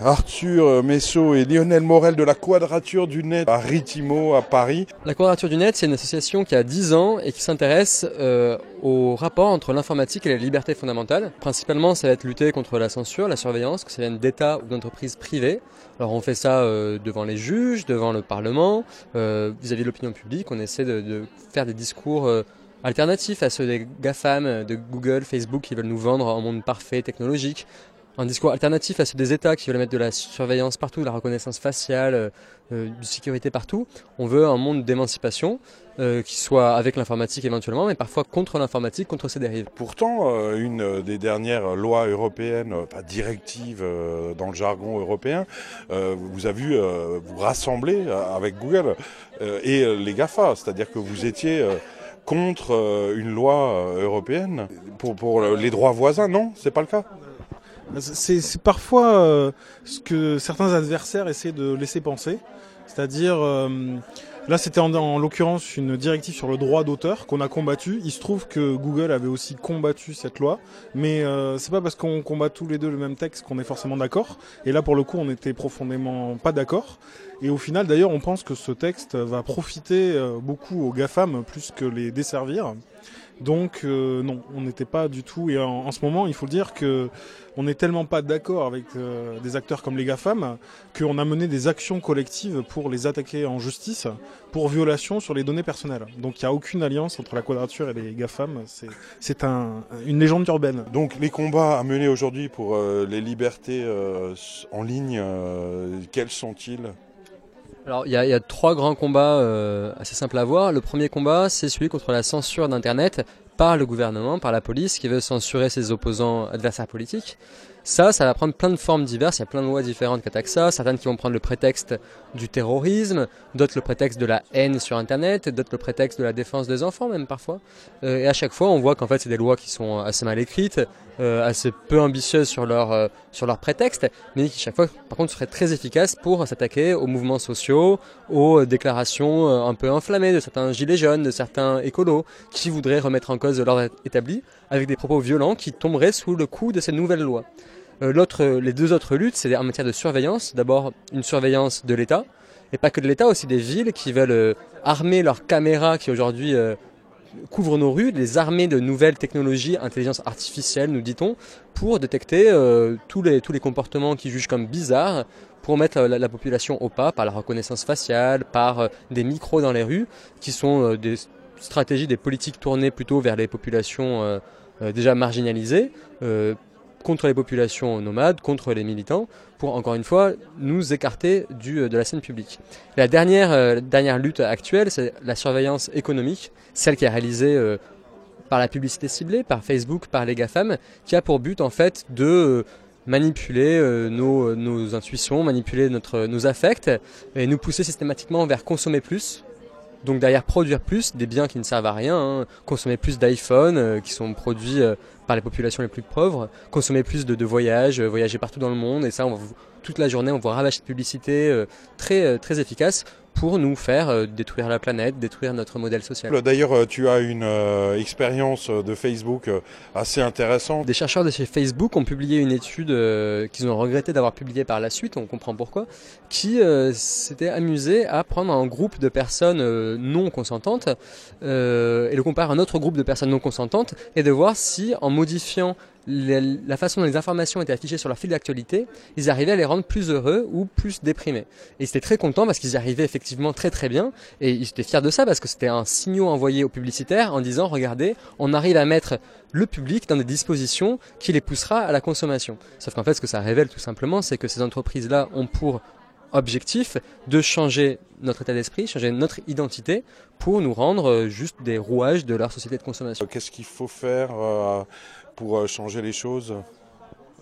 Arthur Messot et Lionel Morel de la Quadrature du Net à Ritimo à Paris. La Quadrature du Net, c'est une association qui a 10 ans et qui s'intéresse euh, au rapport entre l'informatique et les libertés fondamentales. Principalement, ça va être lutter contre la censure, la surveillance, que ça vienne d'État ou d'entreprises privées. Alors on fait ça euh, devant les juges, devant le Parlement, euh, vis-à-vis de l'opinion publique. On essaie de, de faire des discours euh, alternatifs à ceux des GAFAM, de Google, Facebook qui veulent nous vendre un monde parfait, technologique. Un discours alternatif à ceux des États qui veulent mettre de la surveillance partout, de la reconnaissance faciale, euh, euh, de sécurité partout. On veut un monde d'émancipation euh, qui soit avec l'informatique éventuellement, mais parfois contre l'informatique, contre ses dérives. Pourtant, euh, une des dernières lois européennes, euh, pas directive euh, dans le jargon européen, vous a vu vous rassembler avec Google et les GAFA, c'est-à-dire que vous étiez contre une loi européenne pour, pour les droits voisins, non C'est pas le cas C'est parfois euh, ce que certains adversaires essaient de laisser penser. C'est-à-dire, euh, là c'était en, en l'occurrence une directive sur le droit d'auteur qu'on a combattu. Il se trouve que Google avait aussi combattu cette loi, mais euh, c'est pas parce qu'on combat tous les deux le même texte qu'on est forcément d'accord. Et là pour le coup on était profondément pas d'accord. Et au final d'ailleurs on pense que ce texte va profiter euh, beaucoup aux GAFAM plus que les desservir. Donc euh, non, on n'était pas du tout. Et en, ce moment, il faut dire que on n'est tellement pas d'accord avec euh, des acteurs comme les GAFAM qu'on a mené des actions collectives pour les attaquer en justice pour violation sur les données personnelles. Donc il n'y a aucune alliance entre la Quadrature et les GAFAM. C'est un, une légende urbaine. Donc les combats à mener aujourd'hui pour euh, les libertés en ligne, quels sont-ils? Alors il y, a, trois grands combats euh, assez simples à voir. Le premier combat, c'est celui contre la censure d'Internet par le gouvernement, par la police, qui veut censurer ses opposants adversaires politiques. Ça, ça va prendre plein de formes diverses, il y a plein de lois différentes qui attaquent ça, certaines qui vont prendre le prétexte du terrorisme, d'autres le prétexte de la haine sur Internet, d'autres le prétexte de la défense des enfants même parfois. Euh, et à chaque fois, on voit qu'en fait, c'est des lois qui sont assez mal écrites, euh, assez peu ambitieuses sur leur, euh, sur leur prétexte, mais qui chaque fois, par contre, seraient très efficaces pour s'attaquer aux mouvements sociaux, aux déclarations un peu enflammées de certains gilets jaunes, de certains écolos, qui voudraient remettre en cause l'ordre établi, avec des propos violents qui tomberaient sous le coup de ces nouvelles lois. Euh, l'autre, les deux autres luttes, c'est en matière de surveillance. D'abord, une surveillance de l'État, et pas que de l'État, aussi des villes qui veulent euh, armer leurs caméras qui aujourd'hui euh, couvrent nos rues, les armer de nouvelles technologies, intelligence artificielle, nous dit-on, pour détecter euh, tous, les, tous les comportements qu'ils jugent comme bizarres, pour mettre la, la, population au pas par la reconnaissance faciale, par euh, des micros dans les rues, qui sont euh, des stratégies, des politiques tournées plutôt vers les populations déjà marginalisées contre les populations nomades, contre les militants, pour encore une fois nous écarter du, de la scène publique. La dernière, euh, dernière lutte actuelle, c'est la surveillance économique, celle qui est réalisée euh, par la publicité ciblée, par Facebook, par les GAFAM, qui a pour but en fait de euh, manipuler euh, nos, nos, intuitions, manipuler notre, nos affects et nous pousser systématiquement vers consommer plus, donc derrière produire plus des biens qui ne servent à rien, hein, consommer plus d'iPhone euh, qui sont produits euh, par les populations les plus pauvres, consommer plus de, voyages, euh, voyager partout dans le monde. Et ça toute la journée on voit ravager de publicité très très efficace pour nous faire euh, détruire la planète, détruire notre modèle social. D'ailleurs, euh, tu as une euh, expérience de Facebook assez intéressante. Des chercheurs de chez Facebook ont publié une étude euh, qu'ils ont regretté d'avoir publiée par la suite, on comprend pourquoi, qui euh, s'était amusé à prendre un groupe de personnes non consentantes et le comparer à un autre groupe de personnes non consentantes et de voir si en modifiant la façon dont les informations étaient affichées sur leur fil d'actualité, ils arrivaient à les rendre plus heureux ou plus déprimés. Et ils étaient très contents parce qu'ils y arrivaient effectivement très très bien et ils étaient fiers de ça parce que c'était un signal envoyé aux publicitaires en disant regardez, on arrive à mettre le public dans des dispositions qui les poussera à la consommation. Sauf qu'en fait ce que ça révèle tout simplement c'est que ces entreprises-là ont pour objectif de changer notre état d'esprit, changer notre identité pour nous rendre juste des rouages de leur société de consommation. Qu'est-ce qu'il faut faire euh, pour changer les choses?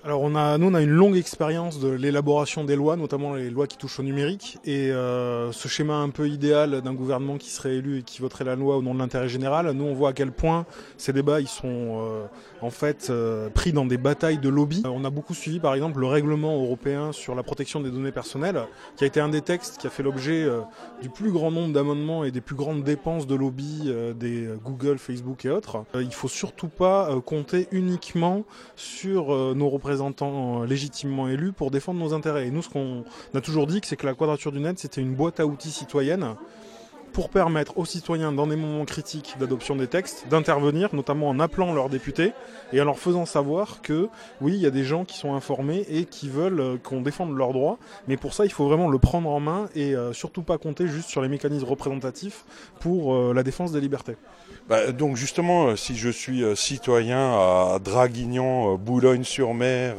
Alors nous on a une longue expérience de l'élaboration des lois, notamment les lois qui touchent au numérique, et euh, ce schéma un peu idéal d'un gouvernement qui serait élu et qui voterait la loi au nom de l'intérêt général, nous on voit à quel point ces débats ils sont euh, en fait euh, pris dans des batailles de lobby. On a beaucoup suivi par exemple le règlement européen sur la protection des données personnelles, qui a été un des textes qui a fait l'objet du plus grand nombre d'amendements et des plus grandes dépenses de lobby des Google, Facebook et autres. Il faut surtout pas compter uniquement sur nos représentants représentants légitimement élus pour défendre nos intérêts. Et nous, ce qu'on a toujours dit, c'est que la Quadrature du Net, c'était une boîte à outils citoyenne pour permettre aux citoyens, dans des moments critiques d'adoption des textes, d'intervenir, notamment en appelant leurs députés et en leur faisant savoir que oui, il y a des gens qui sont informés et qui veulent euh, qu'on défende leurs droits, mais pour ça, il faut vraiment le prendre en main et euh, surtout pas compter juste sur les mécanismes représentatifs pour euh, la défense des libertés. Bah, donc justement, si je suis citoyen à Draguignan, Boulogne-sur-Mer,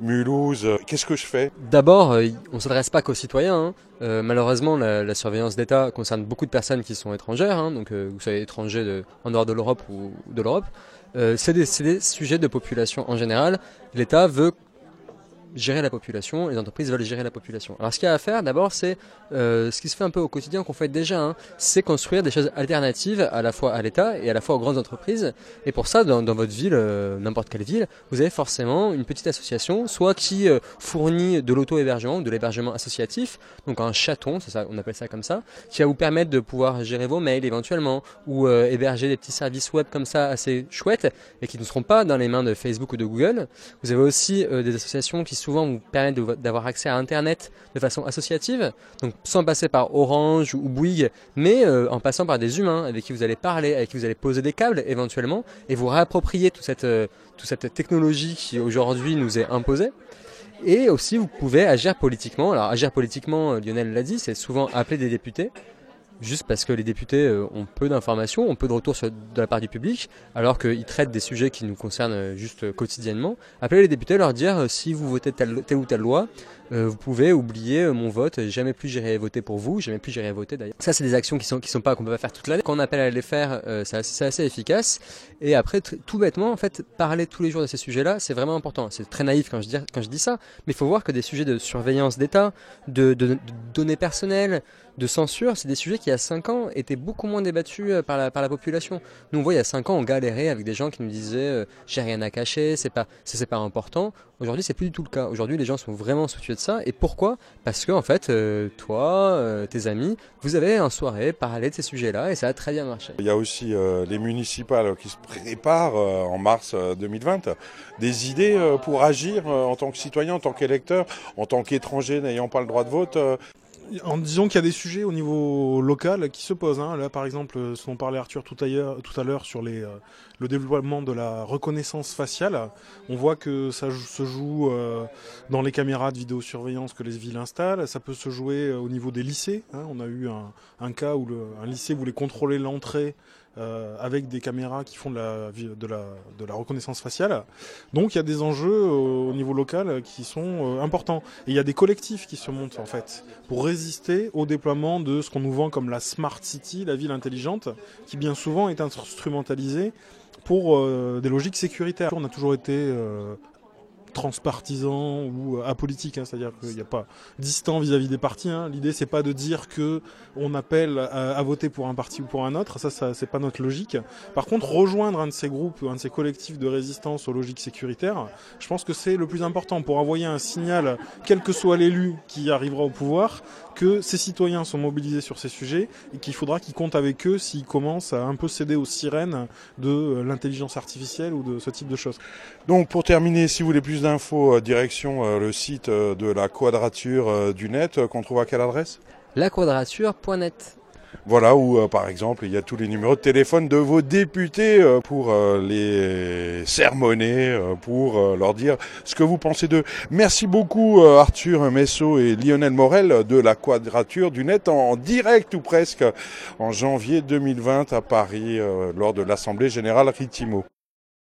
Mulhouse, qu'est-ce que je fais? D'abord, on ne s'adresse pas qu'aux citoyens. Hein. Malheureusement, la, la surveillance d'État concerne beaucoup de personnes qui sont étrangères, hein, donc euh, vous savez étrangers en dehors de l'Europe ou de l'Europe. Euh, c'est des, sujets de population en général. L'État veut gérer la population, les entreprises veulent gérer la population. Alors ce qu'il y a à faire d'abord, c'est euh, ce qui se fait un peu au quotidien, qu'on fait déjà, hein, c'est construire des choses alternatives à la fois à l'État et à la fois aux grandes entreprises. Et pour ça, dans, votre ville, euh, n'importe quelle ville, vous avez forcément une petite association, soit qui euh, fournit de l'auto-hébergement, de l'hébergement associatif, donc un chaton, on appelle ça comme ça, qui va vous permettre de pouvoir gérer vos mails éventuellement, ou héberger des petits services web comme ça assez chouettes et qui ne seront pas dans les mains de Facebook ou de Google. Vous avez aussi des associations qui souvent vous permettent d'avoir accès à Internet de façon associative, donc sans passer par Orange ou Bouygues, mais euh, en passant par des humains avec qui vous allez parler, avec qui vous allez poser des câbles éventuellement, et vous réapproprier toute cette, euh, cette technologie qui aujourd'hui nous est imposée. Et aussi, vous pouvez agir politiquement. Alors, agir politiquement, euh, Lionel l'a dit, c'est souvent appeler des députés juste parce que les députés euh, ont peu d'informations, ont peu de retours de la part du public, alors qu'ils traitent des sujets qui nous concernent euh, juste quotidiennement. Appeler les députés, leur dire euh, si vous votez telle ou telle loi, vous pouvez oublier mon vote, jamais plus j'irai voter pour vous, jamais plus j'irai voter d'ailleurs. Ça, c'est des actions qui sont qui sont pas qu'on peut pas faire toute l'année. Quand on appelle à les faire, c'est assez, efficace. Et après, tout bêtement, en fait, parler tous les jours de ces sujets-là, c'est vraiment important. C'est très naïf quand je dis quand je dis ça, mais il faut voir que des sujets de surveillance d'État, de, de, de données personnelles, de censure, c'est des sujets qui, il y a 5 ans, étaient beaucoup moins débattus euh, par la, par la population. Nous, on voit, il y a 5 ans, on galérait avec des gens qui nous disaient euh, j'ai rien à cacher, c'est pas, c'est pas important. Aujourd'hui, c'est plus du tout le cas. Aujourd'hui, les gens sont vraiment soucieux de ça. Et pourquoi? Parce que, en fait, euh, toi, tes amis, vous avez en soirée parlé de ces sujets-là et ça a très bien marché. Il y a aussi les municipales qui se préparent en mars 2020. Des idées pour agir en tant que citoyen, en tant qu'électeur, en tant qu'étranger n'ayant pas le droit de vote en disant qu'il y a des sujets au niveau local qui se posent. Hein. Là, par exemple, ce dont parlait Arthur tout, à l'heure sur les, euh, le développement de la reconnaissance faciale, on voit que ça se joue euh, dans les caméras de vidéosurveillance que les villes installent. Ça peut se jouer euh, au niveau des lycées. Hein. On a eu un, cas où un lycée voulait contrôler l'entrée euh, avec des caméras qui font de la, reconnaissance faciale. Donc il y a des enjeux au niveau local qui sont importants. Et il y a des collectifs qui se montent en fait pour résister au déploiement de ce qu'on nous vend comme la smart city, la ville intelligente, qui bien souvent est instrumentalisée pour des logiques sécuritaires. On a toujours été transpartisan ou euh, apolitique, hein, c'est-à-dire qu'il n'y a pas distant vis-à-vis des partis. Hein. L'idée c'est pas de dire que on appelle à, voter pour un parti ou pour un autre, ça, ça c'est pas notre logique. Par contre, rejoindre un de ces groupes, un de ces collectifs de résistance aux logiques sécuritaires, je pense que c'est le plus important pour envoyer un signal, quel que soit l'élu qui arrivera au pouvoir, que ces citoyens sont mobilisés sur ces sujets et qu'il faudra qu'ils comptent avec eux s'ils commencent à un peu céder aux sirènes de euh, l'intelligence artificielle ou de ce type de choses. Donc pour terminer, si vous voulez plus d'infos, euh, direction euh, le site de la quadrature du net qu'on trouve à quelle adresse? Laquadrature.net voilà, où euh, par exemple il y a tous les numéros de téléphone de vos députés euh, pour euh, les sermonner, pour leur dire ce que vous pensez d'eux. Merci beaucoup Arthur Messot et Lionel Morel de la Quadrature du Net en direct ou presque en janvier 2020 à Paris lors de l'Assemblée Générale Ritimo.